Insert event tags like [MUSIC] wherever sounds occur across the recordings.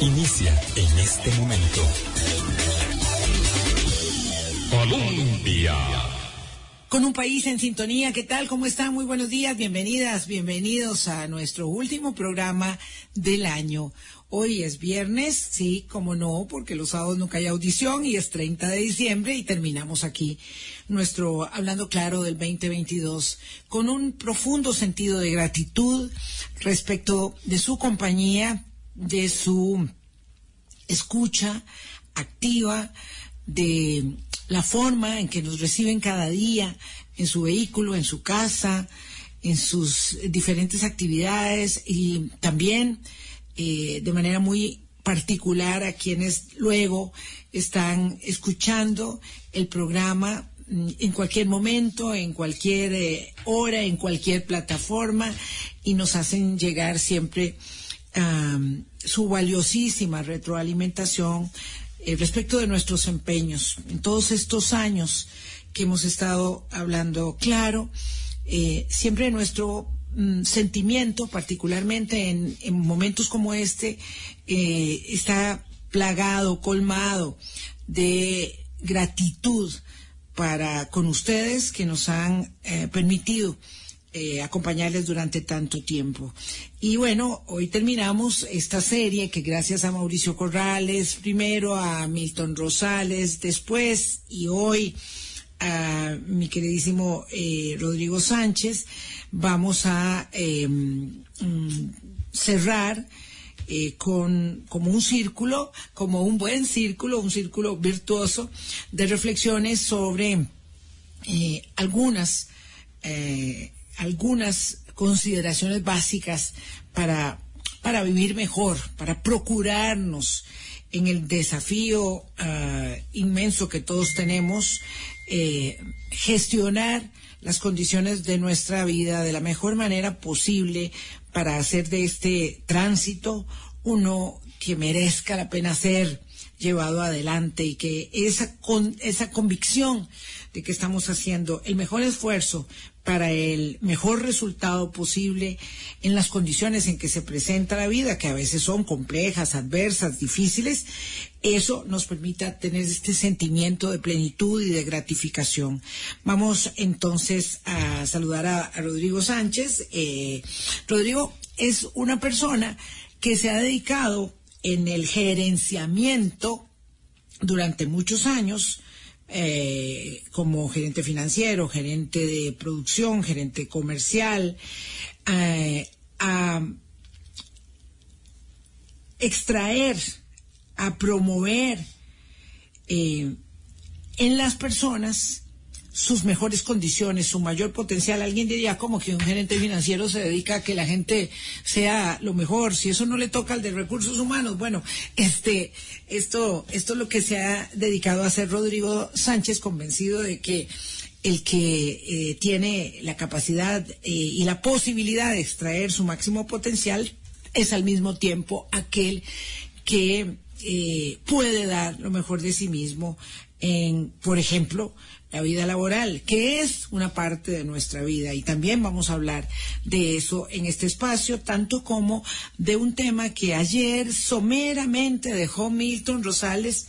Inicia en este momento. Colombia. Con un país en sintonía, ¿qué tal? ¿Cómo están? Muy buenos días, bienvenidas, bienvenidos a nuestro último programa del año. Hoy es viernes, sí, como no, porque los sábados nunca hay audición y es 30 de diciembre y terminamos aquí nuestro Hablando Claro del 2022 con un profundo sentido de gratitud respecto de su compañía, de su escucha activa, de la forma en que nos reciben cada día en su vehículo, en su casa, en sus diferentes actividades y también eh, de manera muy particular a quienes luego están escuchando el programa mm, en cualquier momento, en cualquier eh, hora, en cualquier plataforma y nos hacen llegar siempre su valiosísima retroalimentación eh, respecto de nuestros empeños. En todos estos años que hemos estado hablando claro, siempre nuestro Mm, sentimiento, particularmente en, momentos como este, eh, está plagado, colmado de gratitud para con ustedes que nos han eh, permitido eh, acompañarles durante tanto tiempo. Y bueno, hoy terminamos esta serie que gracias a Mauricio Corrales, primero a Milton Rosales, después y hoy a mi queridísimo Rodrigo Sánchez, vamos a em, mm, cerrar eh, con como un círculo, como un buen círculo, un círculo virtuoso de reflexiones sobre eh, algunas eh, algunas consideraciones básicas para para vivir mejor, para procurarnos en el desafío ah, inmenso que todos tenemos, gestionar las condiciones de nuestra vida de la mejor manera posible para hacer de este tránsito uno que merezca la pena ser llevado adelante y que esa, con, esa convicción de que estamos haciendo el mejor esfuerzo para el mejor resultado posible en las condiciones en que se presenta la vida, que a veces son complejas, adversas, difíciles, eso nos permita tener este sentimiento de plenitud y de gratificación. Vamos entonces a saludar a, Rodrigo Sánchez. Eh, Rodrigo es una persona que se ha dedicado en el gerenciamiento durante muchos años eh, como gerente financiero, gerente de producción, gerente comercial, eh, a extraer, a promover eh, en las personas sus mejores condiciones, su mayor potencial. Alguien diría como que un gerente financiero se dedica a que la gente sea lo mejor. Si eso no le toca al de recursos humanos, bueno, este, esto, esto es lo que se ha dedicado a hacer Rodrigo Sánchez, convencido de que el que eh, tiene la capacidad eh, y la posibilidad de extraer su máximo potencial es al mismo tiempo aquel que eh, puede dar lo mejor de sí mismo en, por ejemplo, la vida laboral, que es una parte de nuestra vida. Y también vamos a hablar de eso en este espacio, tanto como de un tema que ayer someramente dejó Milton Rosales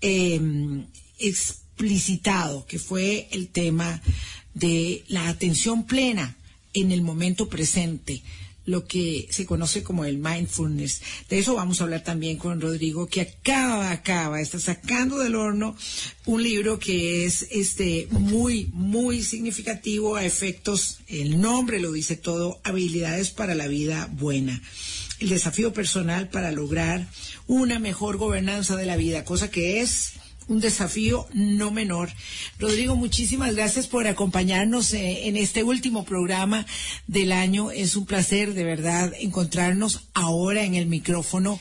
em, explicitado, que fue el tema de la atención plena en el momento presente lo que se conoce como el mindfulness. De eso vamos a hablar también con Rodrigo, que acaba, acaba, está sacando del horno un libro que es este muy, muy significativo a efectos, el nombre lo dice todo, habilidades para la vida buena. El desafío personal para lograr una mejor gobernanza de la vida, cosa que es un desafío no menor. Rodrigo, muchísimas gracias por acompañarnos eh, en este último programa del año. Es un placer, de verdad, encontrarnos ahora en el micrófono.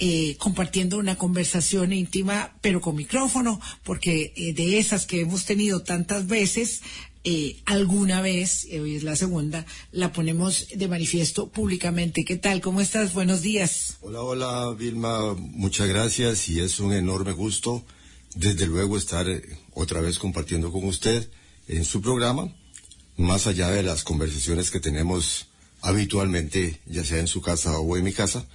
Eh, compartiendo una conversación íntima, pero con micrófono, porque eh, de esas que hemos tenido tantas veces, alguna vez, hoy es la segunda, la ponemos de manifiesto públicamente. ¿Qué tal? ¿Cómo estás? Buenos días. Hola, hola, Vilma. Muchas gracias y es un enorme gusto desde luego estar eh, otra vez compartiendo con usted en su programa, más allá de las conversaciones que tenemos habitualmente, ya sea en su casa o en mi casa,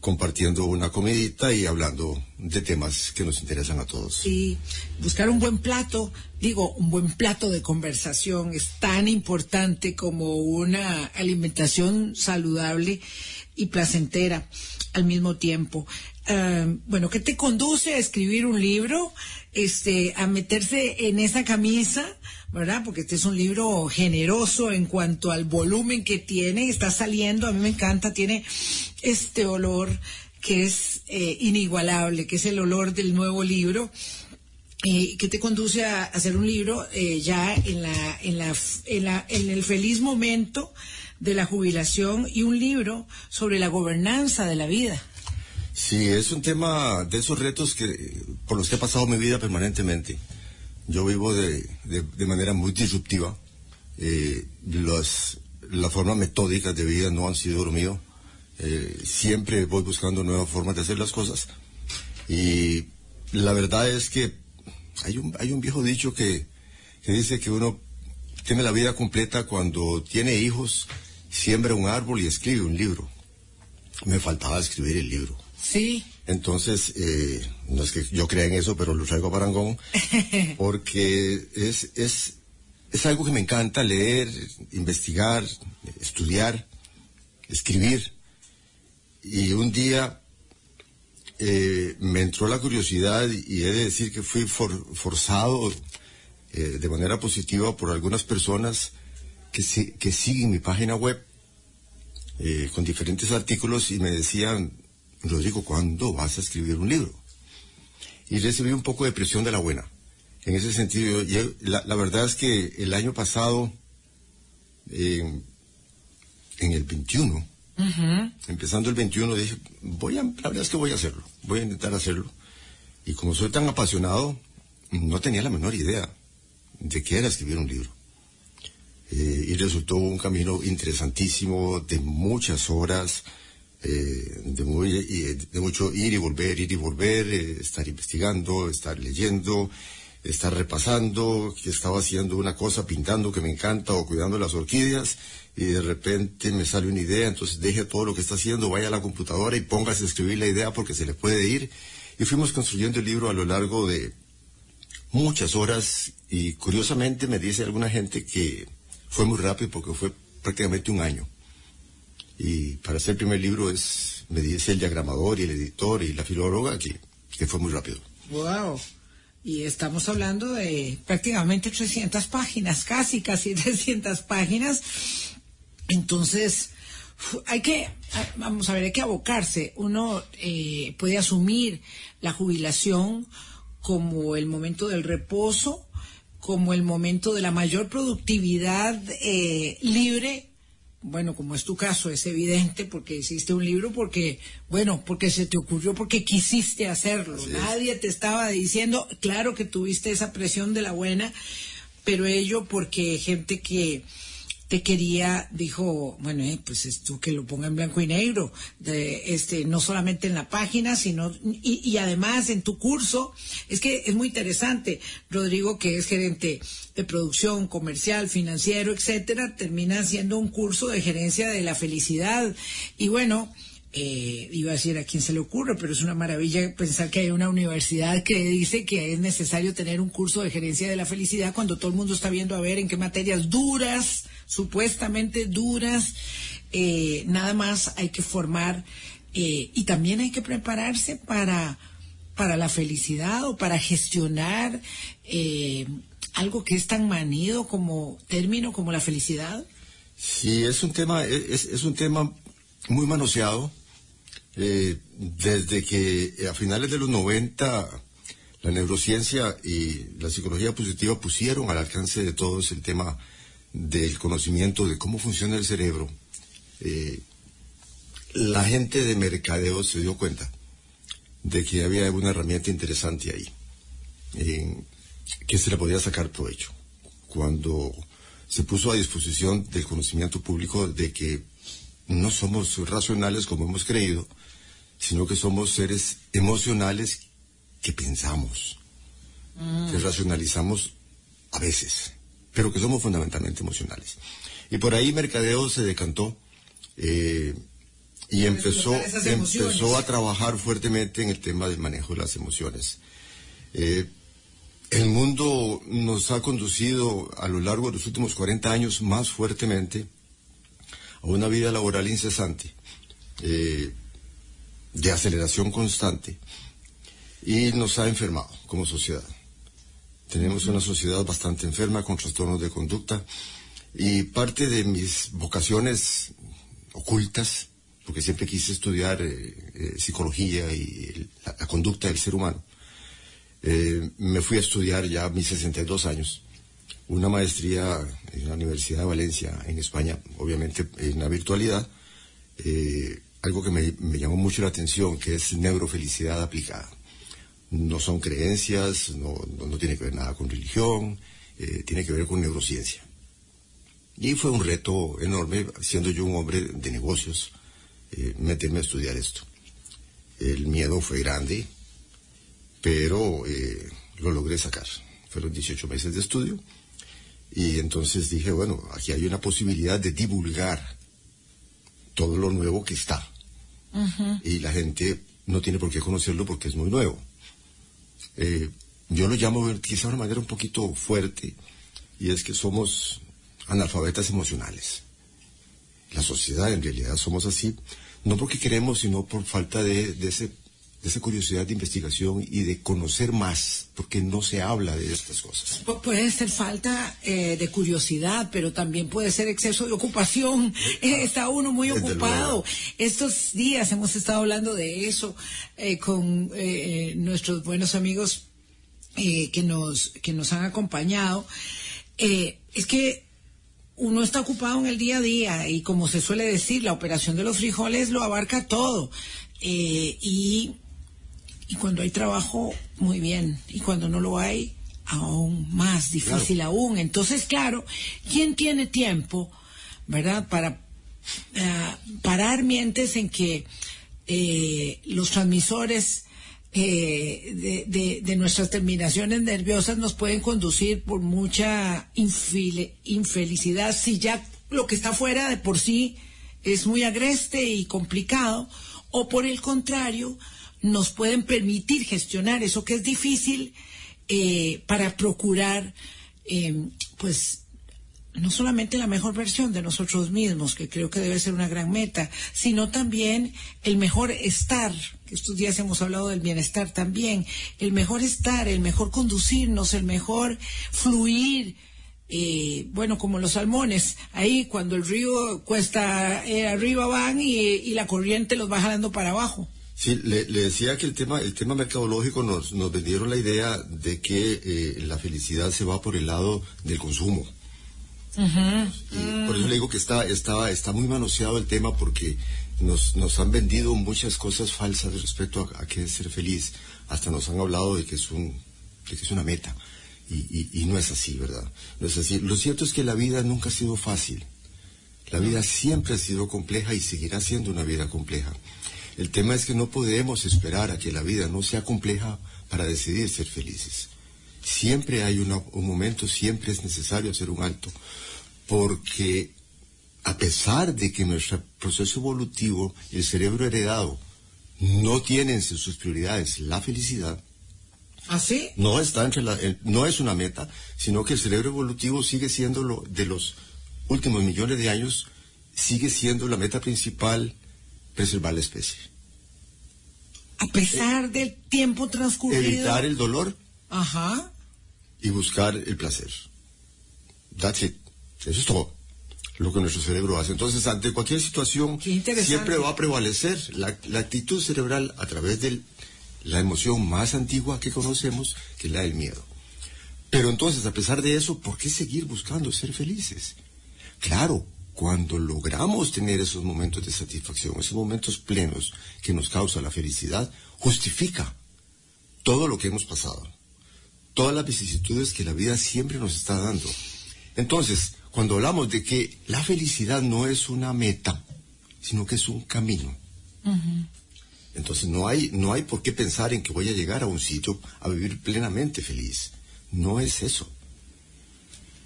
compartiendo una comidita y hablando de temas que nos interesan a todos. Sí, buscar un buen plato, digo, un buen plato de conversación es tan importante como una alimentación saludable y placentera al mismo tiempo. Uh, bueno, ¿qué te conduce a escribir un libro? Este, a meterse en esa camisa, ¿verdad? Porque este es un libro generoso en cuanto al volumen que tiene, está saliendo, a mí me encanta, tiene este olor que es eh, inigualable, que es el olor del nuevo libro. Eh, que te conduce a, hacer un libro eh, ya en la, en la, en la, en el feliz momento de la jubilación y un libro sobre la gobernanza de la vida. Sí, es un tema de esos retos que por los que he pasado mi vida permanentemente. Yo vivo de, de, manera muy disruptiva. Eh, las, las formas metódicas de vida no han sido lo mío. Eh, siempre voy buscando nuevas formas de hacer las cosas. Y la verdad es que hay un, hay un viejo dicho que, que dice que uno tiene la vida completa cuando tiene hijos, siembra un árbol y escribe un libro. Me faltaba escribir el libro. Sí. Entonces, eh, no es que yo crea en eso, pero lo traigo a Parangón, [LAUGHS] porque es, es, es algo que me encanta leer, investigar, estudiar, escribir. Y un día eh, me entró la curiosidad y he de decir que fui for, forzado eh, de manera positiva por algunas personas que, que siguen mi página web eh, con diferentes artículos y me decían, Rodrigo, ¿cuándo vas a escribir un libro? Y recibí un poco de presión de la buena. En ese sentido, yo, la, la, verdad es que el año pasado, eh, en el 21, uh -huh. empezando el 21, dije, voy a, la verdad es que voy a hacerlo, voy a intentar hacerlo. Y como soy tan apasionado, no tenía la menor idea de qué era escribir un libro. Eh, y resultó un camino interesantísimo de muchas horas, eh, de, muy, de, mucho ir y volver, ir y volver, eh, estar investigando, estar leyendo, estar repasando, que estaba haciendo una cosa, pintando que me encanta o cuidando las orquídeas y de repente me sale una idea, entonces deje todo lo que está haciendo, vaya a la computadora y póngase a escribir la idea porque se le puede ir. Y fuimos construyendo el libro a lo largo de muchas horas y curiosamente me dice alguna gente que fue muy rápido porque fue prácticamente un año. Y para hacer el primer libro es, me dice el diagramador y el editor y la filóloga que, que fue muy rápido. ¡Wow! Y estamos hablando de prácticamente 300 páginas, casi, casi [LAUGHS] 300 páginas. Entonces, hay que, vamos a ver, hay que abocarse. Uno eh, puede asumir la jubilación como el momento del reposo, como el momento de la mayor productividad eh, libre. Bueno, como es tu caso, es evidente porque hiciste un libro, porque, bueno, porque se te ocurrió, porque quisiste hacerlo. Así Nadie te estaba diciendo, claro que tuviste esa presión de la buena, pero ello porque gente que te quería, dijo, bueno, eh, pues esto que lo ponga en blanco y negro, de, este, no solamente en la página, sino, y, y, además en tu curso, es que es muy interesante, Rodrigo, que es gerente de producción, comercial, financiero, etcétera, termina haciendo un curso de gerencia de la felicidad, y bueno, eh, iba a decir a quién se le ocurre, pero es una maravilla pensar que hay una universidad que dice que es necesario tener un curso de gerencia de la felicidad cuando todo el mundo está viendo a ver en qué materias duras, supuestamente duras, eh, nada más hay que formar eh, y también hay que prepararse para, para la felicidad o para gestionar eh, algo que es tan manido como término como la felicidad. Sí, es un tema, es, es un tema muy manoseado. Desde que a finales de los 90 la neurociencia y la psicología positiva pusieron al alcance de todos el tema del conocimiento de cómo funciona el cerebro, eh, la gente de mercadeo se dio cuenta de que había una herramienta interesante ahí, eh, que se le podía sacar provecho. Cuando se puso a disposición del conocimiento público de que no somos racionales como hemos creído, sino que somos seres emocionales que pensamos, mm. que racionalizamos a veces, pero que somos fundamentalmente emocionales. Y por ahí Mercadeo se decantó eh, y empezó, empezó a trabajar fuertemente en el tema del manejo de las emociones. Eh, el mundo nos ha conducido a lo largo de los últimos 40 años más fuertemente a una vida laboral incesante, eh, de aceleración constante, y nos ha enfermado como sociedad. Tenemos una sociedad bastante enferma con trastornos de conducta y parte de mis vocaciones ocultas, porque siempre quise estudiar eh, eh, psicología y la, conducta del ser humano, eh, me fui a estudiar ya a mis 62 años una maestría en la Universidad de Valencia, en España, obviamente en la virtualidad, algo que me llamó mucho la atención, que es neurofelicidad aplicada. No son creencias, no, no- no tiene que ver nada con religión, eh, tiene que ver con neurociencia. Y fue un reto enorme, siendo yo un hombre de negocios, eh, meterme a estudiar esto. El miedo fue grande, pero eh, lo logré sacar. Fueron 18 meses de estudio y entonces dije, bueno, aquí hay una posibilidad de divulgar todo lo nuevo que está. Y la gente no tiene por qué conocerlo porque es muy nuevo. Eh, yo lo llamo quizá de una manera un poquito fuerte y es que somos analfabetas emocionales. La sociedad en realidad somos así, no porque queremos, sino por falta de, de ese, de esa curiosidad de investigación y de conocer más, porque no se habla de estas cosas. Pu- Puede ser falta eh, de curiosidad, pero también puede ser exceso de ocupación. Eh, está uno muy ocupado. luego. Estos días hemos estado hablando de eso eh, con eh, nuestros buenos amigos eh, que nos que nos han acompañado. Eh, es que uno está ocupado en el día a día y como se suele decir, la operación de los frijoles lo abarca todo. Eh, y y cuando hay trabajo, muy bien. Y cuando no lo hay, aún más difícil aún. Entonces, claro, ¿quién tiene tiempo, verdad, para eh, parar mientes en que eh, los transmisores eh, de, de- de nuestras terminaciones nerviosas nos pueden conducir por mucha infile- infelicidad si ya lo que está fuera de por sí es muy agreste y complicado, o por el contrario, nos pueden permitir gestionar eso que es difícil eh, para procurar, eh, pues, no solamente la mejor versión de nosotros mismos, que creo que debe ser una gran meta, sino también el mejor estar, que estos días hemos hablado del bienestar también, el mejor estar, el mejor conducirnos, el mejor fluir, eh, bueno, como los salmones, ahí cuando el río cuesta eh, arriba van y, y la corriente los va jalando para abajo. Sí, le, le decía que el tema, el tema mercadológico nos, nos vendieron la idea de que eh, la felicidad se va por el lado del consumo. Y por eso le digo que está, está, está muy manoseado el tema porque nos, nos han vendido muchas cosas falsas respecto a, a qué es ser feliz. Hasta nos han hablado de que es un, de que es una meta. Y, y, y no es así, ¿verdad? No es así. Lo cierto es que la vida nunca ha sido fácil. La vida siempre ha sido compleja y seguirá siendo una vida compleja. El tema es que no podemos esperar a que la vida no sea compleja para decidir ser felices. Siempre hay una- un momento, siempre es necesario hacer un alto, porque a pesar de que nuestro proceso evolutivo el cerebro heredado no tienen en sus prioridades la felicidad, ¿Así? no está entre la- eh, no es una meta, sino que el cerebro evolutivo sigue siendo lo de los últimos millones de años, sigue siendo la meta principal preservar la especie. A pesar del tiempo transcurrido. Evitar el dolor Ajá. y buscar el placer. That's it. Eso es todo lo que nuestro cerebro hace. Entonces, ante cualquier situación, siempre va a prevalecer la, la actitud cerebral a través de la emoción más antigua que conocemos, que es la del miedo. Pero entonces, a pesar de eso, ¿por qué seguir buscando ser felices? Claro, cuando logramos tener esos momentos de satisfacción, esos momentos plenos que nos causa la felicidad, justifica todo lo que hemos pasado todas las vicisitudes que la vida siempre nos está dando. Entonces, cuando hablamos de que la felicidad no es una meta, sino que es un camino. Entonces no hay, no hay por qué pensar en que voy a llegar a un sitio a vivir plenamente feliz. No es eso.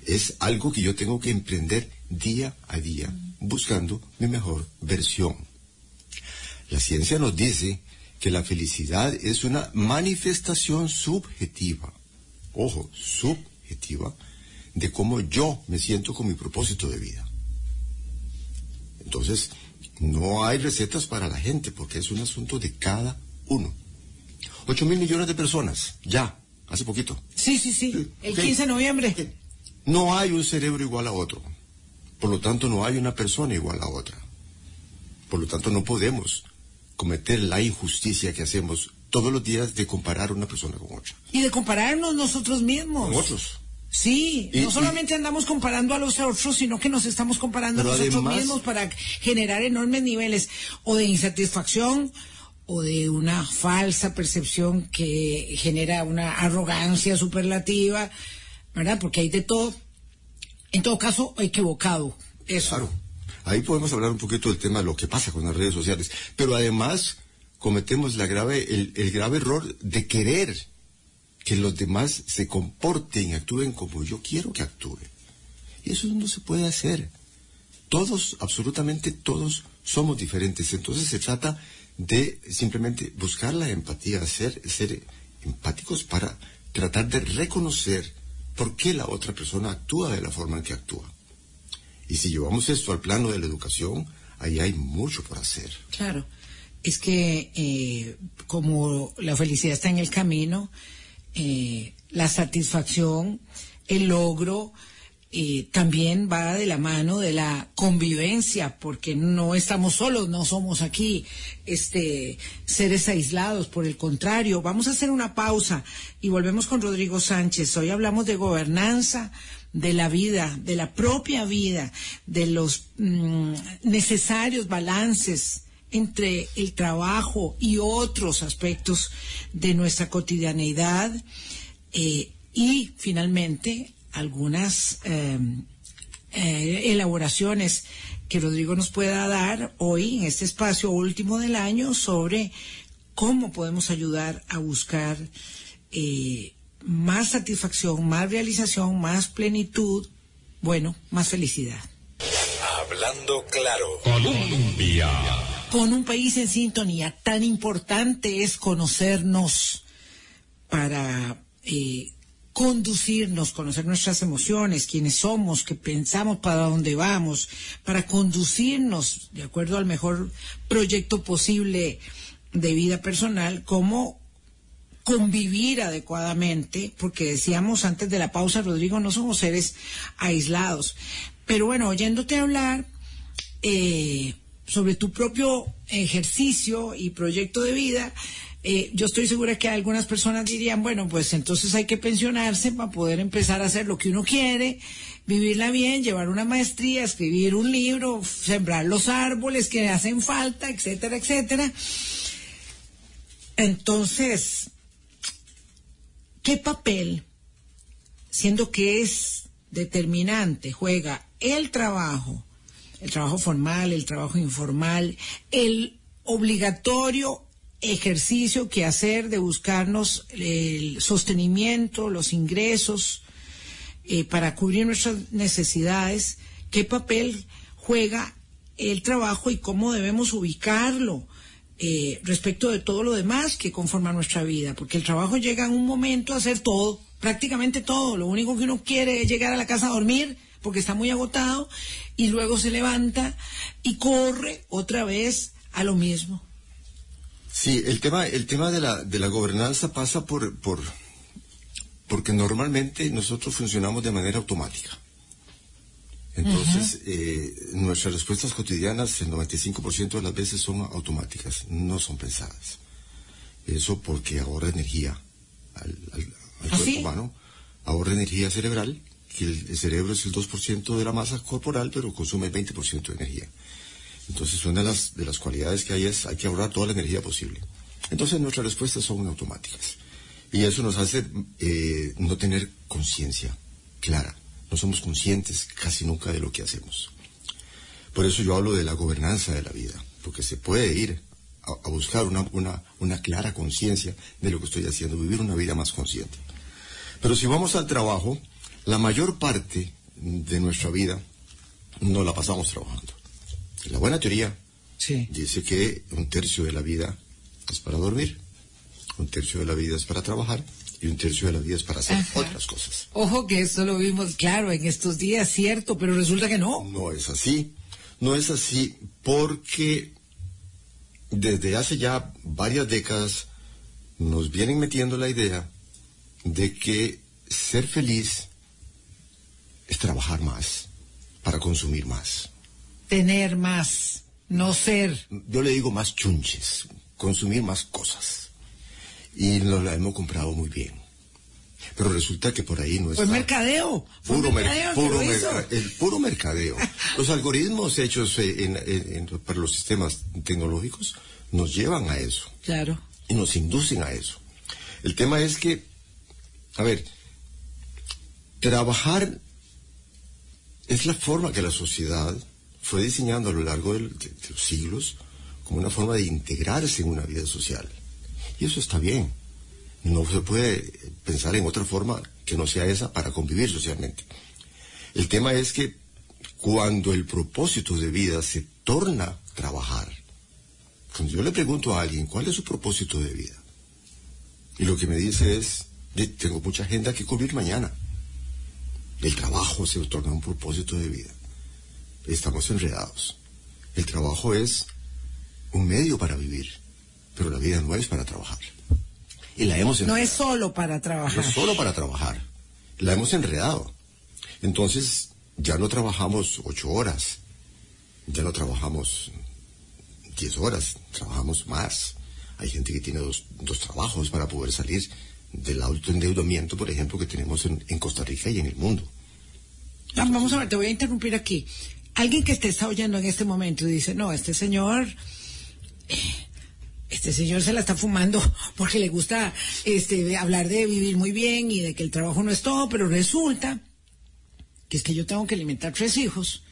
Es algo que yo tengo que emprender día a día, buscando mi mejor versión. La ciencia nos dice que la felicidad es una manifestación subjetiva, ojo, subjetiva, de cómo yo me siento con mi propósito de vida. Entonces, no hay recetas para la gente porque es un asunto de cada uno. 8 mil millones de personas, ya, hace poquito. Sí, sí, sí, el 15 de noviembre. No hay un cerebro igual a otro. Por lo tanto, no hay una persona igual a otra. Por lo tanto, no podemos cometer la injusticia que hacemos todos los días de comparar una persona con otra. Y de compararnos nosotros mismos. Con otros. Sí, Y- no y- solamente andamos comparando a los otros, sino que nos estamos comparando a nosotros además- mismos para generar enormes niveles o de insatisfacción o de una falsa percepción que genera una arrogancia superlativa, ¿verdad? Porque hay de todo. En todo caso, equivocado. Eso. Claro. Ahí podemos hablar un poquito del tema de lo que pasa con las redes sociales. Pero además cometemos la grave, el, grave error de querer que los demás se comporten y actúen como yo quiero que actúen. Y eso no se puede hacer. Todos, absolutamente todos, somos diferentes. Entonces se trata de simplemente buscar la empatía, ser, ser empáticos para tratar de reconocer por qué la otra persona actúa de la forma en que actúa. Y si llevamos esto al plano de la educación, ahí hay mucho por hacer. Claro, es que eh, como la felicidad está en el camino, eh, la satisfacción, el logro, también va de la mano de la convivencia, porque no estamos solos, no somos aquí este, seres aislados, por el contrario. Vamos a hacer una pausa y volvemos con Rodrigo Sánchez. Hoy hablamos de gobernanza de la vida, de la propia vida, de los mm, necesarios balances entre el trabajo y otros aspectos de nuestra cotidianeidad eh, y finalmente algunas eh, eh, elaboraciones que Rodrigo nos pueda dar hoy en este espacio último del año sobre cómo podemos ayudar a buscar eh, más satisfacción, más realización, más plenitud, bueno, más felicidad. Hablando claro. Colombia. Con un país en sintonía, tan importante es conocernos para eh, conducirnos, conocer nuestras emociones, quiénes somos, qué pensamos, para dónde vamos, para conducirnos de acuerdo al mejor proyecto posible de vida personal, cómo convivir adecuadamente, porque decíamos antes de la pausa, Rodrigo, no somos seres aislados. Pero bueno, oyéndote hablar eh, sobre tu propio ejercicio y proyecto de vida, eh, yo estoy segura que algunas personas dirían, bueno, pues entonces hay que pensionarse para poder empezar a hacer lo que uno quiere, vivirla bien, llevar una maestría, escribir un libro, sembrar los árboles que hacen falta, etcétera, etcétera. Entonces, ¿qué papel, siendo que es determinante, juega el trabajo, el trabajo formal, el trabajo informal, el obligatorio ejercicio que hacer de buscarnos el sostenimiento, los ingresos eh, para cubrir nuestras necesidades, qué papel juega el trabajo y cómo debemos ubicarlo eh, respecto de todo lo demás que conforma nuestra vida, porque el trabajo llega en un momento a hacer todo, prácticamente todo, lo único que uno quiere es llegar a la casa a dormir porque está muy agotado y luego se levanta y corre otra vez a lo mismo. Sí, el tema, el tema de la, de la gobernanza pasa por, por, porque normalmente nosotros funcionamos de manera automática. Entonces, eh, nuestras respuestas cotidianas, el 95% de las veces son automáticas, no son pensadas. Eso porque ahorra energía al, al- al ¿Ah, cuerpo sí? humano, ahorra energía cerebral, que el, el cerebro es el 2% de la masa corporal, pero consume el 20% de energía. Entonces, una de las, de las cualidades que hay es, hay que ahorrar toda la energía posible. Entonces, nuestras respuestas son automáticas. Y eso nos hace eh, no tener conciencia clara. No somos conscientes casi nunca de lo que hacemos. Por eso yo hablo de la gobernanza de la vida, porque se puede ir a, a buscar una, una, una clara conciencia de lo que estoy haciendo, vivir una vida más consciente. Pero si vamos al trabajo, la mayor parte de nuestra vida no la pasamos trabajando. La buena teoría Sí. dice que un tercio de la vida es para dormir, un tercio de la vida es para trabajar y un tercio de la vida es para hacer Ajá. otras cosas. Ojo que esto lo vimos claro en estos días, cierto, pero resulta que no. No es así. No es así porque desde hace ya varias décadas nos vienen metiendo la idea de que ser feliz es trabajar más para consumir más. Tener más, no ser. Yo le digo más chunches, consumir más cosas. Y nos la hemos comprado muy bien. Pero resulta que por ahí no Fue está. mercadeo. Puro, mer- mercadeo puro merca- el puro mercadeo. [LAUGHS] Los algoritmos hechos en- en- en- para los sistemas tecnológicos nos llevan a eso Claro. y nos inducen a eso. El tema es que, a ver, trabajar es la forma que la sociedad fue diseñando a lo largo de, de los siglos como una forma de integrarse en una vida social. Y eso está bien. No se puede pensar en otra forma que no sea esa para convivir socialmente. El tema es que cuando el propósito de vida se torna trabajar, cuando yo le pregunto a alguien cuál es su propósito de vida, y lo que me dice es, "De- tengo mucha agenda que cubrir mañana. El trabajo se torna un propósito de vida. Estamos enredados. El trabajo es un medio para vivir, pero la vida no es para trabajar. Y la hemos No enredado. es solo para No trabajar. es solo para trabajar. La hemos enredado. Entonces, ya no trabajamos ocho horas. Ya no trabajamos diez horas. Trabajamos más. Hay gente que tiene dos, dos trabajos para poder salir del autoendeudamiento, por ejemplo, que tenemos en, en Costa Rica y en el mundo. Ah, Vamos a ver, te voy a interrumpir aquí. Alguien que te está oyendo en este momento y dice, no, este señor, este señor se la está fumando [LAUGHS] porque le gusta este, hablar de vivir muy bien y de que el trabajo no es todo, pero resulta que es que yo tengo que alimentar tres hijos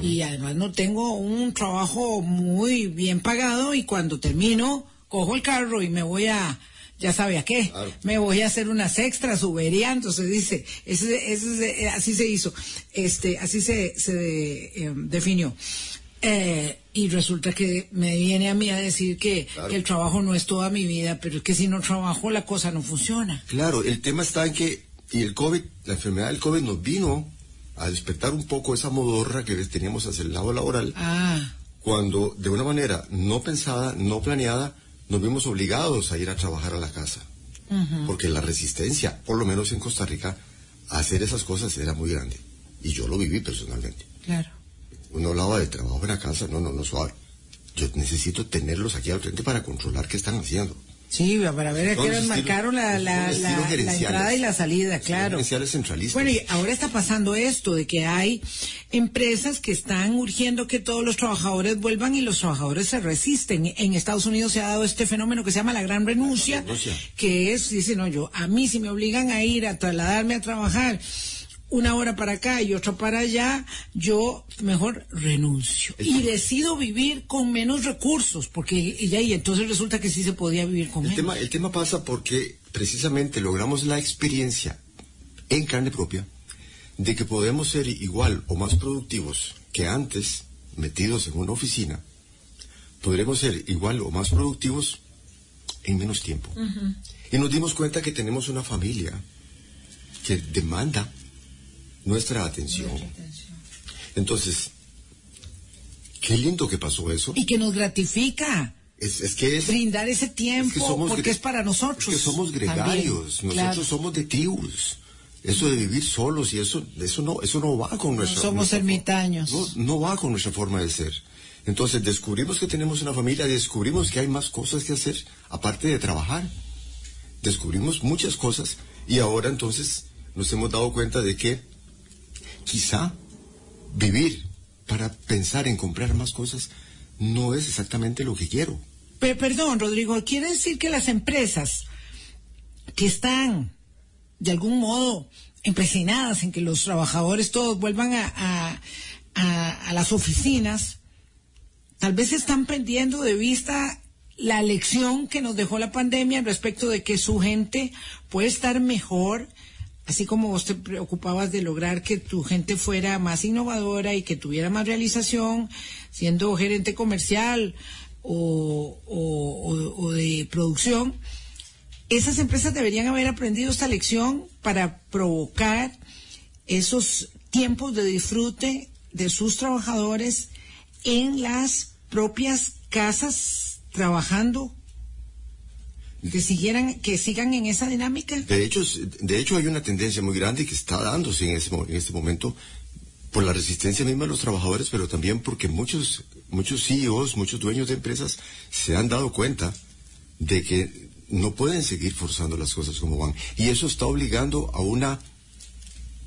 y además no tengo un trabajo muy bien pagado y cuando termino cojo el carro y me voy a ya sabe a qué Claro. me voy a hacer unas extras uberiando se dice ese, ese- eh, así se hizo este así se, se eh, definió Eh, y resulta que me viene a mí a decir que, Claro. que el trabajo no es toda mi vida pero es que si no trabajo la cosa no funciona Claro, el tema está en que, y el COVID, la enfermedad del COVID nos vino a despertar un poco esa modorra que teníamos hacia el lado laboral. ah cuando de una manera no pensada, no planeada, nos vimos obligados a ir a trabajar a la casa. Porque la resistencia, por lo menos en Costa Rica, a hacer esas cosas era muy grande. Y yo lo viví personalmente. claro Uno hablaba de trabajo en la casa, no, no, no suave. Yo necesito tenerlos aquí al frente para controlar qué están haciendo. Sí, para ver a qué marcaron la, la, la- entrada y la salida, claro. Bueno, y ahora está pasando esto de que hay empresas que están urgiendo que todos los trabajadores vuelvan y los trabajadores se resisten. En Estados Unidos se ha dado este fenómeno que se llama la gran renuncia, renuncia. que es, dice, no, yo, a mí si me obligan a ir a trasladarme a trabajar una hora para acá y otra para allá, yo mejor renuncio. Y decido vivir con menos recursos, porque y entonces resulta que sí se podía vivir con El menos. tema, el tema pasa porque precisamente logramos la experiencia en carne propia de que podemos ser igual o más productivos que antes metidos en una oficina. Podremos ser igual o más productivos en menos tiempo. Y nos dimos cuenta que tenemos una familia que demanda nuestra atención. Entonces, qué lindo que pasó eso. Y que nos gratifica. Es, es que es... brindar ese tiempo Es que somos porque es para nosotros. es que somos gregarios, también, nosotros claro. somos de tribus. Eso de vivir solos y eso, eso no, eso no va con nuestra. somos nuestra ermitaños. No, no va con nuestra forma de ser. Entonces descubrimos que tenemos una familia, descubrimos que hay más cosas que hacer aparte de trabajar. Descubrimos muchas cosas y ahora entonces nos hemos dado cuenta de que quizá vivir para pensar en comprar más cosas no es exactamente lo que quiero. Pe- perdón, Rodrigo, quiere decir que las empresas que están de algún modo empecinadas en que los trabajadores todos vuelvan a- a las oficinas, tal vez están perdiendo de vista la lección que nos dejó la pandemia respecto de que su gente puede estar mejor así como vos te preocupabas de lograr que tu gente fuera más innovadora y que tuviera más realización, siendo gerente comercial o, o, o de producción, esas empresas deberían haber aprendido esta lección para provocar esos tiempos de disfrute de sus trabajadores en las propias casas trabajando que siguieran que sigan en esa dinámica de hecho de hecho hay una tendencia muy grande que está dándose en, ese, en este momento por la resistencia misma de los trabajadores pero también porque muchos muchos CEOs muchos dueños de empresas se han dado cuenta de que no pueden seguir forzando las cosas como van y eso está obligando a una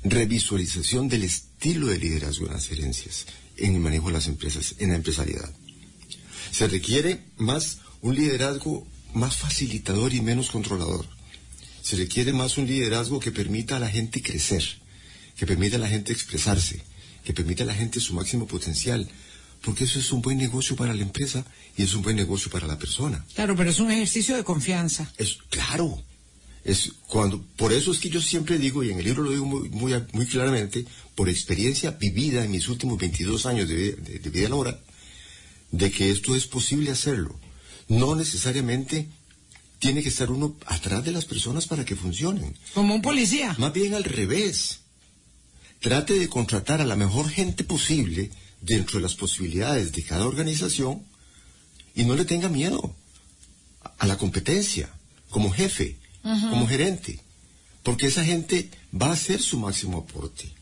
revisualización del estilo de liderazgo en las gerencias, en el manejo de las empresas, en la empresariedad. Se requiere más un liderazgo más facilitador y menos controlador. Se requiere más un liderazgo que permita a la gente crecer, que permita a la gente expresarse, que permita a la gente su máximo potencial, porque eso es un buen negocio para la empresa y es un buen negocio para la persona. Claro, pero es un ejercicio de confianza. Es claro, es cuando, por eso es que yo siempre digo, y en el libro lo digo muy, muy, muy claramente, por experiencia vivida en mis últimos 22 años de, de, de vida laboral, de que esto es posible hacerlo. No necesariamente tiene que estar uno atrás de las personas para que funcionen. Como un policía. Más bien al revés. Trate de contratar a la mejor gente posible dentro de las posibilidades de cada organización y no le tenga miedo a la competencia como jefe como gerente, porque esa gente va a hacer su máximo aporte.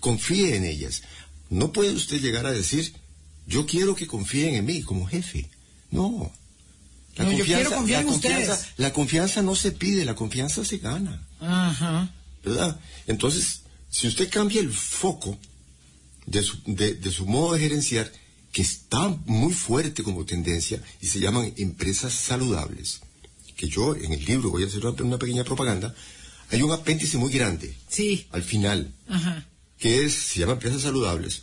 Confíe en ellas. No puede usted llegar a decir, yo quiero que confíen en mí como jefe. No. La, no, confianza, la, confianza, la confianza, no se pide, la confianza se gana. Uh-huh. ¿Verdad? Entonces, si usted cambia el foco de su, de, de su modo de gerenciar, que está muy fuerte como tendencia, y se llaman empresas saludables, que yo en el libro voy a hacer una, una pequeña propaganda, hay un apéndice muy grande sí. al final, Ajá. que es, se llama Empresas Saludables,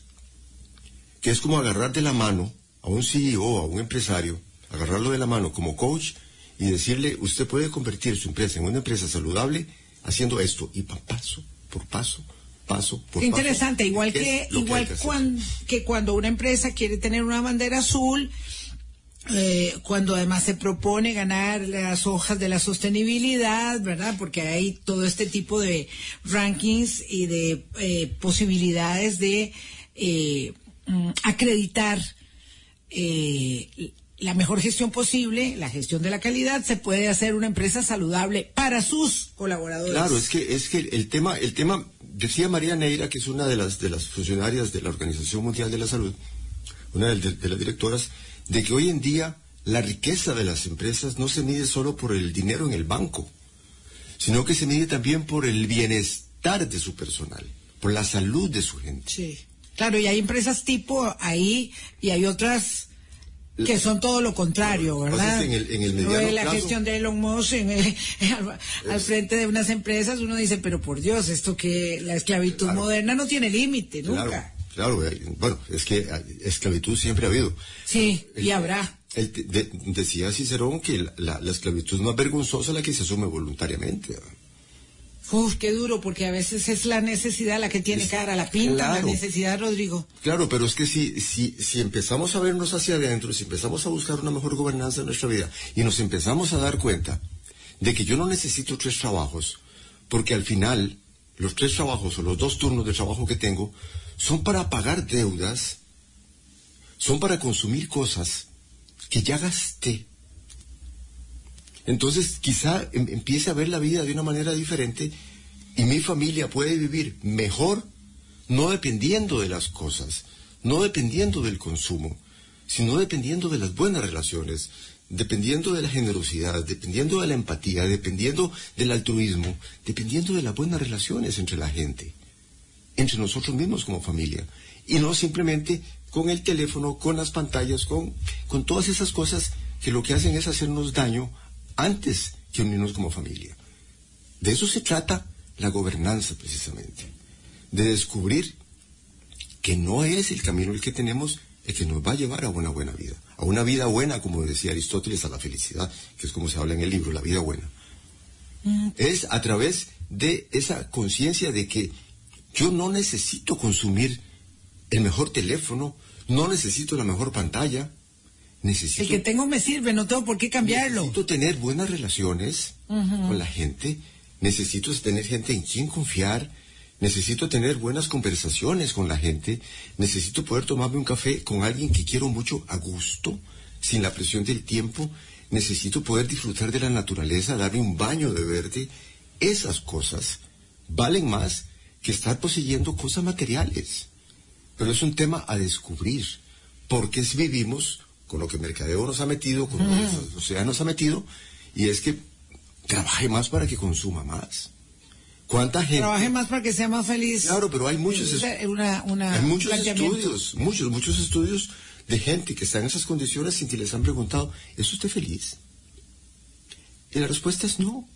que es como agarrar de la mano a un CEO, a un empresario, agarrarlo de la mano como coach y decirle, usted puede convertir su empresa en una empresa saludable haciendo esto, y pa, paso por paso, paso por Qué interesante, paso, igual que, igual que, cuan, que cuando una empresa quiere tener una bandera azul, eh, cuando además se propone ganar las hojas de la sostenibilidad, ¿verdad? Porque hay todo este tipo de rankings y de eh, posibilidades de eh, acreditar eh, la mejor gestión posible, la gestión de la calidad, se puede hacer una empresa saludable para sus colaboradores. Claro, es que es que el tema el tema decía María Neira, que es una de las de las funcionarias de la Organización Mundial de la Salud, una de, de las directoras de que hoy en día la riqueza de las empresas no se mide solo por el dinero en el banco, sino que se mide también por el bienestar de su personal, por la salud de su gente. Sí, claro, y hay empresas tipo ahí y hay otras que son todo lo contrario, ¿verdad? En el, en el mediano la plazo, gestión de Elon Musk en el, [LAUGHS] al, al, frente de unas empresas, uno dice, pero por Dios, esto que la esclavitud Claro. moderna no tiene límite, nunca. Claro, claro, eh, bueno, es que eh, esclavitud siempre ha habido. Sí, El- y habrá. de- decía Cicerón que la, la- la esclavitud más vergonzosa es la que se asume voluntariamente. Uf, qué duro, porque a veces es la necesidad la que tiene Es- cara, la pinta, claro. la necesidad, Rodrigo. Claro, pero es que si, si, si empezamos a vernos hacia adentro, si empezamos a buscar una mejor gobernanza en nuestra vida y nos empezamos a dar cuenta de que yo no necesito tres trabajos, porque al final los tres trabajos o los dos turnos de trabajo que tengo son para pagar deudas, son para consumir cosas que ya gasté. Entonces quizá em- empiece a ver la vida de una manera diferente y mi familia puede vivir mejor no dependiendo de las cosas, no dependiendo del consumo, sino dependiendo de las buenas relaciones, dependiendo de la generosidad, dependiendo de la empatía, dependiendo del altruismo, dependiendo de las buenas relaciones entre la gente, entre nosotros mismos como familia, y no simplemente con el teléfono, con las pantallas, con, con todas esas cosas que lo que hacen es hacernos daño antes que unirnos como familia. De eso se trata la gobernanza precisamente, de descubrir que no es el camino el que tenemos el que nos va a llevar a una buena vida, a una vida buena, como decía Aristóteles, a la felicidad, que es como se habla en el libro, la vida buena. Es a través de esa conciencia de que yo no necesito consumir el mejor teléfono, no necesito la mejor pantalla, necesito... El que tengo me sirve, no tengo por qué cambiarlo. Necesito tener buenas relaciones con la gente, necesito tener gente en quien confiar, necesito tener buenas conversaciones con la gente, necesito poder tomarme un café con alguien que quiero mucho a gusto, sin la presión del tiempo, necesito poder disfrutar de la naturaleza, darme un baño de verde. Esas cosas valen más que estar poseyendo cosas materiales. Pero es un tema a descubrir, porque vivimos con lo que Mercadeo nos ha metido, con lo que la sociedad nos ha metido, y es que trabaje más para que consuma más. ¿Cuánta gente? Trabaje más para que sea más feliz. Claro, pero hay muchos, Es una, una- hay muchos estudios, muchos, muchos estudios de gente que está en esas condiciones sin que les han preguntado, ¿es usted feliz? Y la respuesta es no.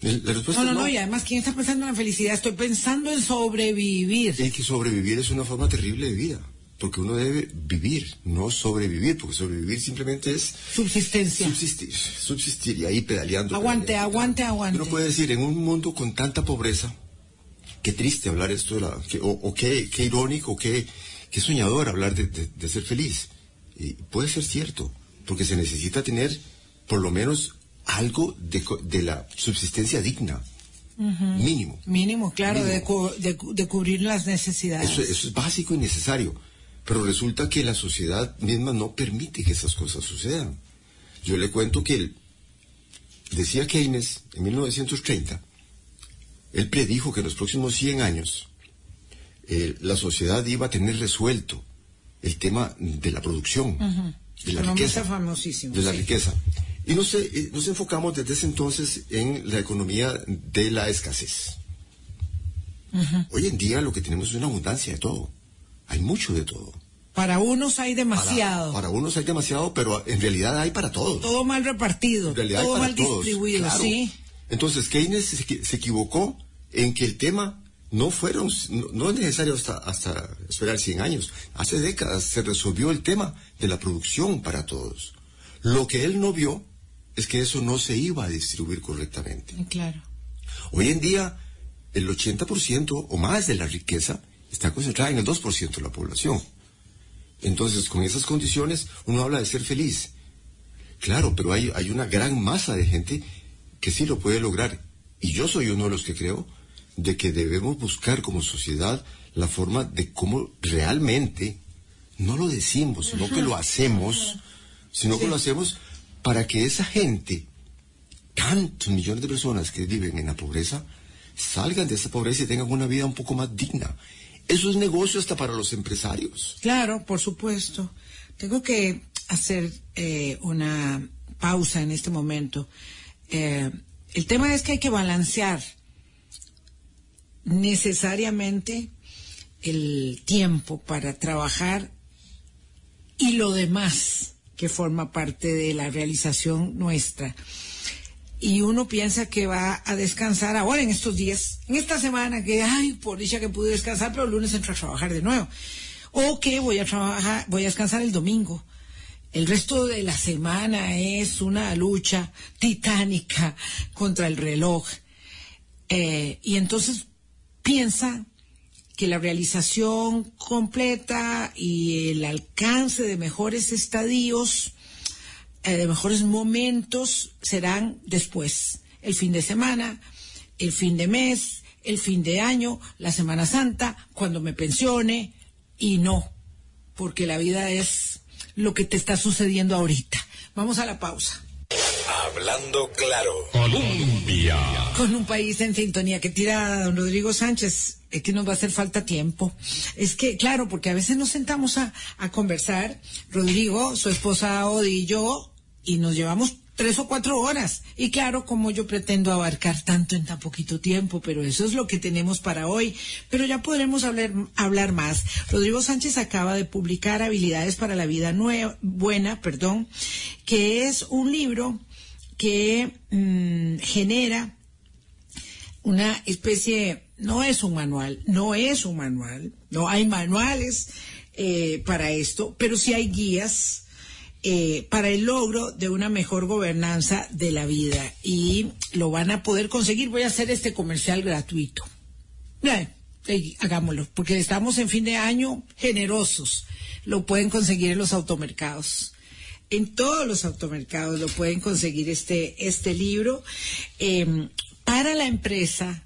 La respuesta No, no. no, y además, ¿quién está pensando en la felicidad? Estoy pensando en sobrevivir. Es que sobrevivir es una forma terrible de vida, porque uno debe vivir, no sobrevivir, porque sobrevivir simplemente es Subsistencia. subsistir, subsistir y ahí pedaleando. Aguante, pedaleando. aguante, aguante. Uno puede decir, en un mundo con tanta pobreza, qué triste hablar esto, de la, que- o, o qué, qué irónico, qué, qué soñador hablar de, de- de ser feliz. Y puede ser cierto, porque se necesita tener por lo menos algo de, de la subsistencia digna, mínimo. Mínimo, claro, Mínimo. De, cu- de de cubrir las necesidades. Eso, eso es básico y necesario. Pero resulta que la sociedad misma no permite que esas cosas sucedan. Yo le cuento que él, decía Keynes en 1930, él predijo que en los próximos 100 años eh, la sociedad iba a tener resuelto el tema de la producción, de la riqueza. famosísimo, De la sí. riqueza. Y nos, eh, nos enfocamos desde ese entonces en la economía de la escasez. Hoy en día lo que tenemos es una abundancia de todo. Hay mucho de todo. Para unos hay demasiado. Para, unos hay demasiado, pero en realidad hay para todos. Todo mal repartido. en realidad Todo hay para mal todos. distribuido, claro. sí. Entonces Keynes se equivocó en que el tema no fueron, no, no es necesario hasta, hasta esperar 100 años. Hace décadas se resolvió el tema de la producción para todos. Lo que él no vio es que eso no se iba a distribuir correctamente. Claro. Hoy en día, el 80% o más de la riqueza está concentrada en el 2% de la población. Entonces, con esas condiciones, uno habla de ser feliz. Claro, pero hay, hay una gran masa de gente que sí lo puede lograr. Y yo soy uno de los que creo de que debemos buscar como sociedad la forma de cómo realmente, no lo decimos, sino que lo hacemos, sino que lo hacemos para que esa gente tantos millones de personas que viven en la pobreza salgan de esa pobreza y tengan una vida un poco más digna. Eso es negocio hasta para los empresarios. Claro, por supuesto. Tengo que hacer eh, una pausa en este momento. Eh, el tema es que hay que balancear necesariamente el tiempo para trabajar y lo demás que forma parte de la realización nuestra. Y uno piensa que va a descansar ahora en estos días, en esta semana, que, ay, por dicha que pude descansar, pero el lunes entro a trabajar de nuevo. O que voy a trabajar, voy a descansar el domingo. El resto de la semana es una lucha titánica contra el reloj. Eh, y entonces piensa que la realización completa y el alcance de mejores estadios, eh, de mejores momentos, serán después. El fin de semana, el fin de mes, el fin de año, la Semana Santa, cuando me pensione, y no, porque la vida es lo que te está sucediendo ahorita. Vamos a la pausa. Hablando claro. Colombia. Con un país en sintonía que tira a don Rodrigo Sánchez, es que nos va a hacer falta tiempo. Es que, claro, porque a veces nos sentamos a, a conversar, Rodrigo, su esposa Odi y yo, y nos llevamos tres o cuatro horas. Y claro, como yo pretendo abarcar tanto en tan poquito tiempo, pero eso es lo que tenemos para hoy. Pero ya podremos hablar, hablar más. Rodrigo Sánchez acaba de publicar Habilidades para la Vida Nue- Buena, perdón, que es un libro que mm, genera una especie, no es un manual, no es un manual, no hay manuales eh, para esto, pero sí hay guías eh, para el logro de una mejor gobernanza de la vida. Y lo van a poder conseguir. Voy a hacer este comercial gratuito. hagámoslo, porque estamos en fin de año generosos. Lo pueden conseguir en los automercados en todos los automercados lo pueden conseguir este, este libro em, para la empresa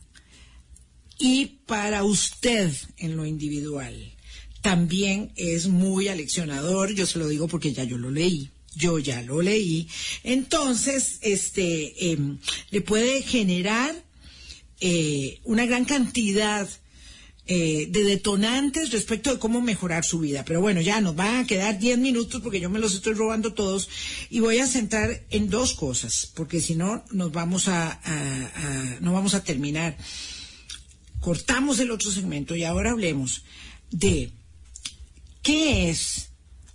y para usted en lo individual. También es muy aleccionador, yo se lo digo porque ya yo lo leí. Yo ya lo leí. Entonces, este, em, le puede generar eh, una gran cantidad eh, de detonantes respecto de cómo mejorar su vida. Pero bueno, ya nos van a quedar 10 minutos porque yo me los estoy robando todos y voy a centrar en dos cosas, porque si no nos vamos a, no vamos a terminar. Cortamos el otro segmento y ahora hablemos de qué es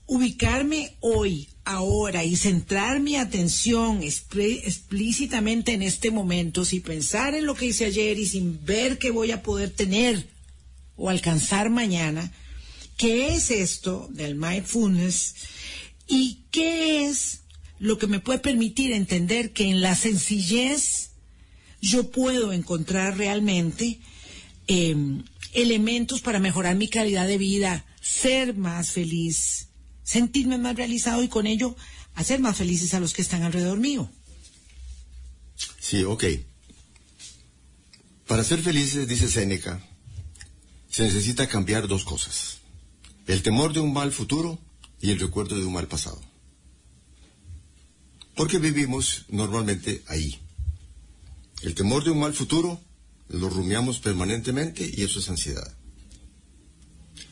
ubicarme hoy, ahora y centrar mi atención explícitamente en este momento, sin pensar en lo que hice ayer y sin ver qué voy a poder tener o alcanzar mañana, ¿qué es esto del mindfulness y qué es lo que me puede permitir entender que en la sencillez yo puedo encontrar realmente em, elementos para mejorar mi calidad de vida, ser más feliz, sentirme más realizado y con ello hacer más felices a los que están alrededor mío. Sí, ok. Para ser felices, dice Séneca, se necesita cambiar dos cosas. El temor de un mal futuro y el recuerdo de un mal pasado. Porque vivimos normalmente ahí. El temor de un mal futuro lo rumiamos permanentemente y eso es ansiedad.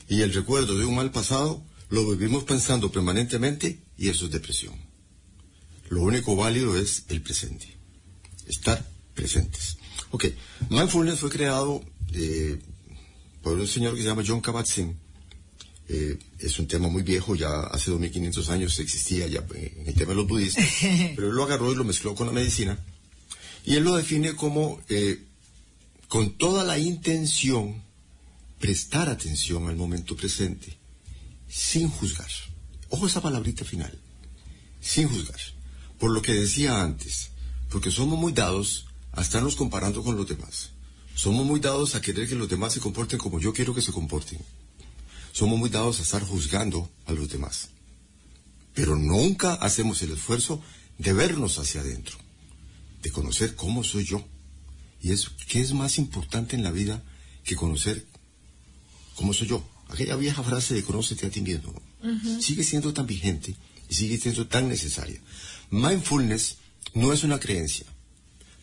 Y el recuerdo de un mal pasado lo vivimos pensando permanentemente y eso es depresión. Lo único válido es el presente. Estar presentes. Ok, mindfulness fue creado eh, por un señor que se llama John Kabat-Zinn. Eh, es un tema muy viejo, ya hace 2500 años existía ya en el tema de los budistas, pero él lo agarró y lo mezcló con la medicina. Y él lo define como, eh, con toda la intención, prestar atención al momento presente, sin juzgar. Ojo esa palabrita final, sin juzgar. Por lo que decía antes, porque somos muy dados a estarnos comparando con los demás. Somos muy dados a querer que los demás se comporten como yo quiero que se comporten. Somos muy dados a estar juzgando a los demás. Pero nunca hacemos el esfuerzo de vernos hacia adentro, de conocer cómo soy yo. Y es qué es más importante en la vida que conocer cómo soy yo. Aquella vieja frase de conócete a ti mismo sigue siendo tan vigente y sigue siendo tan necesaria. Mindfulness no es una creencia.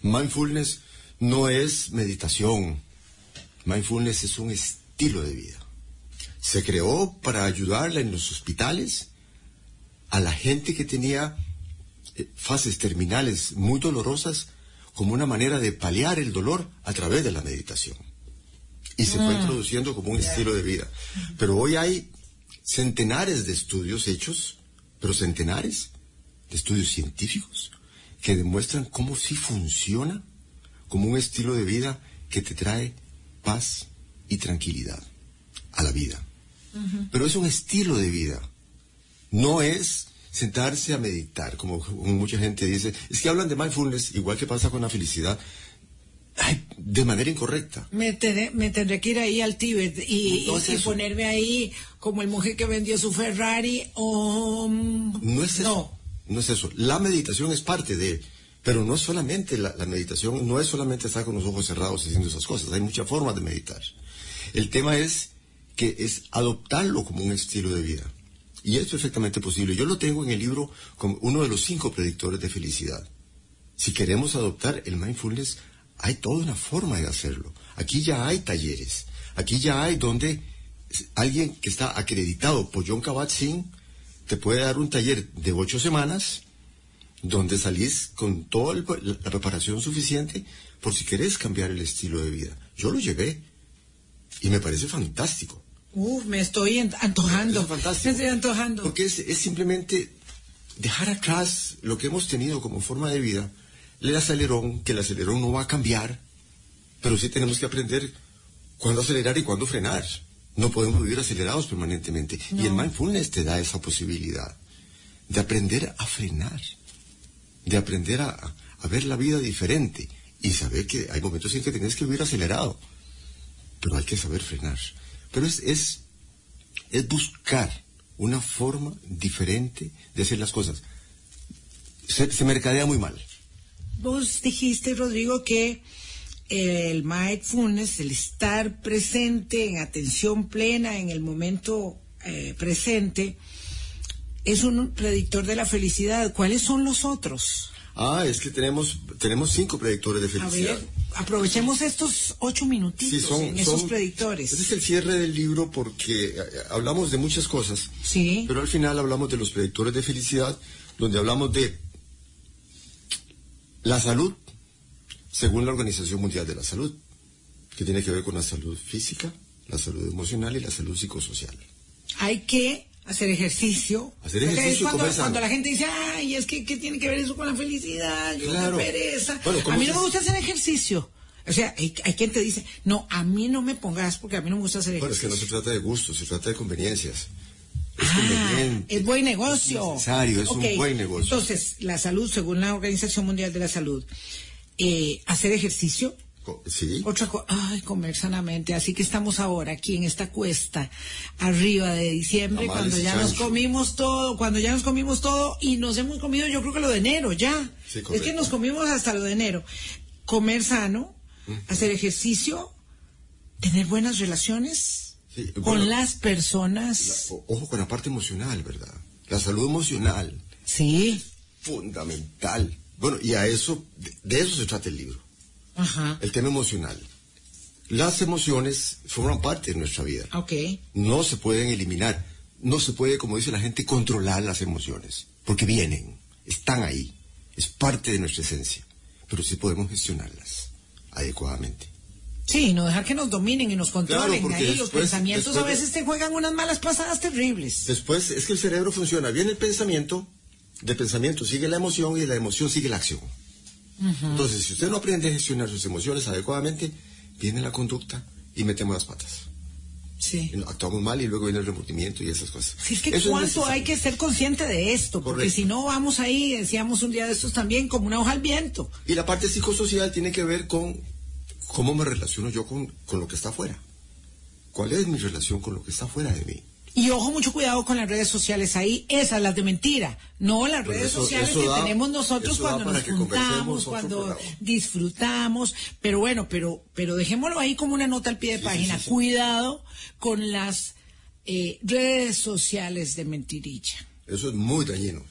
Mindfulness no es meditación. Mindfulness es un estilo de vida. Se creó para ayudarle en los hospitales a la gente que tenía eh, fases terminales muy dolorosas como una manera de paliar el dolor a través de la meditación. Y se fue ah. introduciendo como un estilo de vida. Pero hoy hay centenares de estudios hechos, pero centenares de estudios científicos que demuestran cómo sí funciona como un estilo de vida que te trae paz y tranquilidad a la vida. Pero es un estilo de vida. No es sentarse a meditar, como, mucha gente dice. Es que hablan de mindfulness, igual que pasa con la felicidad, de manera incorrecta. Me, tendré que ir ahí al Tíbet y, ponerme ahí como el mujer que vendió su Ferrari o... No es eso. No. no es eso. La meditación es parte de pero no solamente la, meditación, no es solamente estar con los ojos cerrados haciendo esas cosas, hay muchas formas de meditar. El tema es que es adoptarlo como un estilo de vida. Y es perfectamente posible. Yo lo tengo en el libro como uno de los cinco predictores de felicidad. Si queremos adoptar el mindfulness, hay toda una forma de hacerlo. Aquí ya hay talleres. Aquí ya hay donde alguien que está acreditado por John Kabat-Zinn te puede dar un taller de ocho semanas donde salís con toda la preparación suficiente por si querés cambiar el estilo de vida. Yo lo llevé y me parece fantástico. Uf, me estoy antojando. Es fantástico. Me estoy antojando. Porque es, simplemente dejar atrás lo que hemos tenido como forma de vida, el acelerón, que el acelerón no va a cambiar, pero sí tenemos que aprender cuándo acelerar y cuándo frenar. No podemos vivir acelerados permanentemente. Y el mindfulness te da esa posibilidad de aprender a frenar, de aprender a, a ver la vida diferente y saber que hay momentos en que tienes que vivir acelerado, pero hay que saber frenar. Pero es, es, es buscar una forma diferente de hacer las cosas. Se, se mercadea muy mal. Vos dijiste, Rodrigo, que el mindfulness, el estar presente en atención plena en el momento eh, presente, es un predictor de la felicidad. ¿Cuáles son los otros? Ah, es que tenemos, tenemos cinco predictores de A felicidad. ver, aprovechemos estos ocho minutitos Sí, son, en esos son- predictores. Ese es el cierre del libro porque eh, hablamos de muchas cosas, Sí. pero al final hablamos de los predictores de felicidad, donde hablamos de la salud, según la Organización Mundial de la Salud, que tiene que ver con la salud física, la salud emocional y la salud psicosocial. Hay que hacer ejercicio. Hacer Porque ejercicio cuando, cuando la gente dice, ay, es que ¿qué tiene que ver eso con la felicidad? Yo Claro. pereza. Bueno, ¿cómo a mí no me gusta hacer ejercicio. O sea, hay, hay quien te dice, no, a mí no me pongas porque a mí no me gusta hacer Bueno, es que ejercicio. no se trata de gusto, se trata de conveniencias. Es Ah, es buen negocio. Es necesario, es un buen negocio. Entonces, la salud, según la Organización Mundial de la Salud, eh, hacer ejercicio, Co- Sí. otra cosa, ay, comer sanamente. Así que estamos ahora aquí en esta cuesta arriba de diciembre, Tamales cuando ya nos comimos todo, cuando ya nos comimos todo y nos hemos comido, yo creo que lo de enero ya. Sí, es que nos comimos hasta lo de enero. Comer sano, hacer ejercicio, tener buenas relaciones Sí, con bueno, las personas. O- Ojo con la parte emocional, ¿verdad? La salud emocional, Sí, fundamental. Bueno, y a eso, de, de eso se trata el libro, ajá, el tema emocional. Las emociones forman parte de nuestra vida. ok. No se pueden eliminar. No se puede, como dice la gente, controlar las emociones. Porque vienen, están ahí. Es parte de nuestra esencia. Pero sí podemos gestionarlas adecuadamente. Sí, no dejar que nos dominen y nos controlen. Claro, Ahí los después- pensamientos a después veces te juegan unas malas pasadas terribles. Después es que el cerebro funciona. Viene el pensamiento, de pensamiento sigue la emoción y de la emoción sigue la acción. Entonces, si usted no aprende a gestionar sus emociones adecuadamente, viene la conducta y metemos las patas. Sí. Actuamos mal y luego viene el remordimiento y esas cosas. Si es que Eso cuánto necesario. hay que ser consciente de esto, porque Correcto. si no vamos ahí, decíamos un día de estos también, como una hoja al viento. Y la parte psicosocial tiene que ver con cómo me relaciono yo con, con lo que está afuera. ¿Cuál es mi relación con lo que está afuera de mí? Y ojo, mucho cuidado con las redes sociales ahí, esas, las de mentira. No las Pero redes eso- sociales eso que da- tenemos nosotros cuando nos juntamos, cuando disfrutamos. Pero bueno, pero, pero dejémoslo ahí como una nota al pie de sí, página. sí, sí. Cuidado con las eh, redes sociales de mentirilla. Eso es muy dañino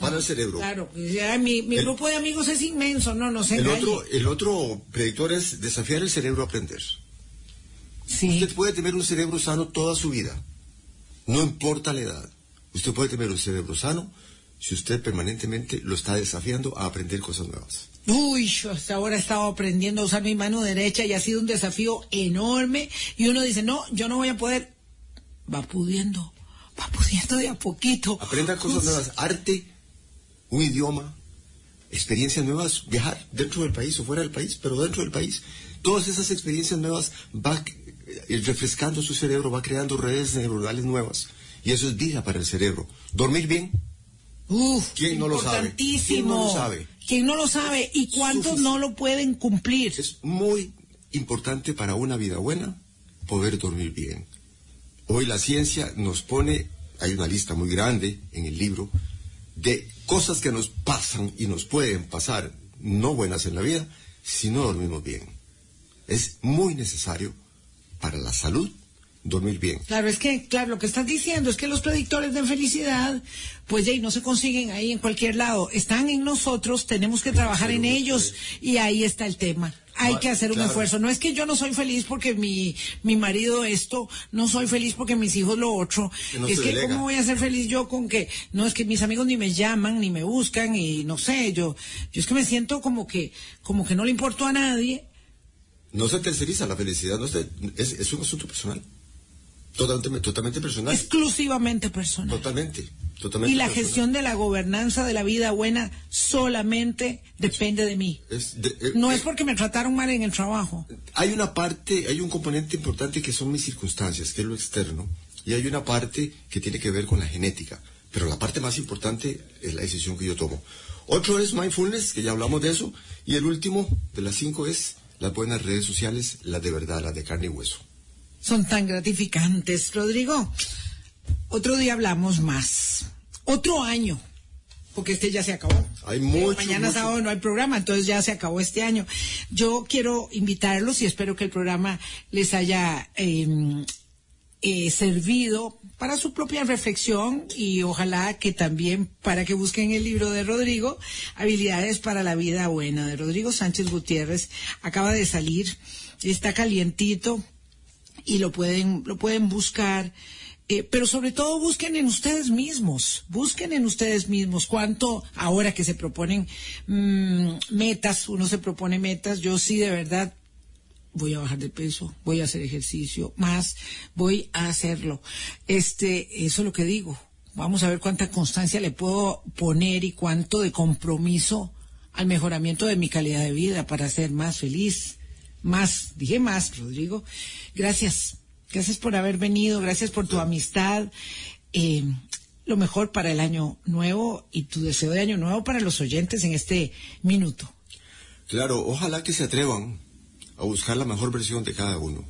para el cerebro. Claro, pues ya mi, mi El- grupo de amigos es inmenso, no, no se El engañe. otro, el otro predictor es desafiar el cerebro a aprender. Sí. Usted puede tener un cerebro sano toda su vida, no importa la edad. Usted puede tener un cerebro sano si usted permanentemente lo está desafiando a aprender cosas nuevas. Uy, yo hasta ahora he estado aprendiendo a usar mi mano derecha y ha sido un desafío enorme. Y uno dice, no, yo no voy a poder. Va pudiendo, va pudiendo de a poquito. Aprenda cosas nuevas, arte, un idioma, experiencias nuevas, viajar dentro del país o fuera del país, pero dentro del país. Todas esas experiencias nuevas va eh, refrescando su cerebro, va creando redes neuronales nuevas. Y eso es vida para el cerebro. Dormir bien, Uf, ¿Quién no lo sabe? ¿Quién no lo sabe? ¿Quién no lo sabe? ¿Y cuántos no lo pueden cumplir? Es muy importante para una vida buena poder dormir bien. Hoy la ciencia nos pone, hay una lista muy grande en el libro, de cosas que nos pasan y nos pueden pasar no buenas en la vida si no dormimos bien. Es muy necesario para la salud dormir bien. Claro, es que, claro, lo que estás diciendo es que los predictores de felicidad, pues ya, y no se consiguen ahí en cualquier lado. Están en nosotros, tenemos que trabajar en ellos y ahí está el tema. Hay que hacer un claro. esfuerzo. No es que yo no soy feliz porque mi, mi marido esto, no soy feliz porque mis hijos lo otro. Que no es que delega. cómo voy a ser feliz yo con que, no es que mis amigos ni me llaman, ni me buscan, y no sé, yo, yo es que me siento como que, como que no le importo a nadie. No se terceriza la felicidad, no se- es, es un asunto personal. Totalmente, totalmente personal. exclusivamente personal. Totalmente, totalmente Y la personal. gestión de la gobernanza de la vida buena solamente depende de mí. Es de- eh, No eh, es porque me trataron mal en el trabajo. Hay una parte, hay un componente importante que son mis circunstancias, que es lo externo, y hay una parte que tiene que ver con la genética. pero la parte más importante es la decisión que yo tomo. Otro es mindfulness, que ya hablamos de eso, y el último de las cinco es las buenas redes sociales, las de verdad, las de carne y hueso. Son tan gratificantes, Rodrigo. Otro día hablamos más. Otro año porque este ya se acabó. Hay mucho, Mañana sábado no hay programa, entonces ya se acabó este año. Yo quiero invitarlos y espero que el programa les haya em, eh, servido para su propia reflexión y ojalá que también para que busquen el libro de Rodrigo, Habilidades para la Vida Buena, de Rodrigo Sánchez Gutiérrez. Acaba de salir, está calientito y lo pueden, lo pueden buscar. Eh, pero sobre todo busquen en ustedes mismos, busquen en ustedes mismos cuánto ahora que se proponen mmm, metas, uno se propone metas, yo sí de verdad voy a bajar de peso, voy a hacer ejercicio, más voy a hacerlo. Este, eso es lo que digo. Vamos a ver cuánta constancia le puedo poner y cuánto de compromiso al mejoramiento de mi calidad de vida para ser más feliz. Más, dije más, Rodrigo. Gracias. Gracias por haber venido, gracias por tu amistad. Eh, lo mejor para el año nuevo y tu deseo de año nuevo para los oyentes en este minuto. Claro, ojalá que se atrevan a buscar la mejor versión de cada uno.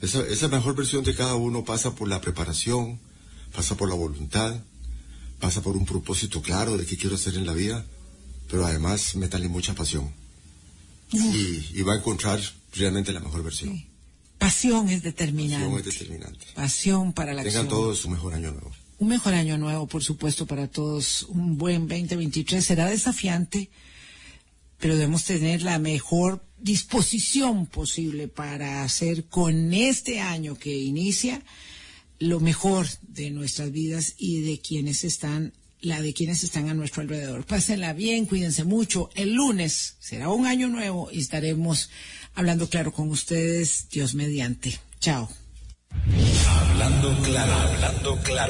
Esa, esa mejor versión de cada uno pasa por la preparación, pasa por la voluntad, pasa por un propósito claro de qué quiero hacer en la vida, pero además métale mucha pasión. Y, y, va a encontrar realmente la mejor versión. Sí. Pasión es determinante. Pasión es determinante. Pasión para la Tengan acción. todos un mejor año nuevo. Un mejor año nuevo, por supuesto, para todos. Un buen 2023. Será desafiante, pero debemos tener la mejor disposición posible para hacer con este año que inicia lo mejor de nuestras vidas y de quienes están la de quienes están a nuestro alrededor. Pásenla bien, cuídense mucho. El lunes será un año nuevo y estaremos hablando claro con ustedes, Dios mediante. Chao. Hablando claro, hablando claro.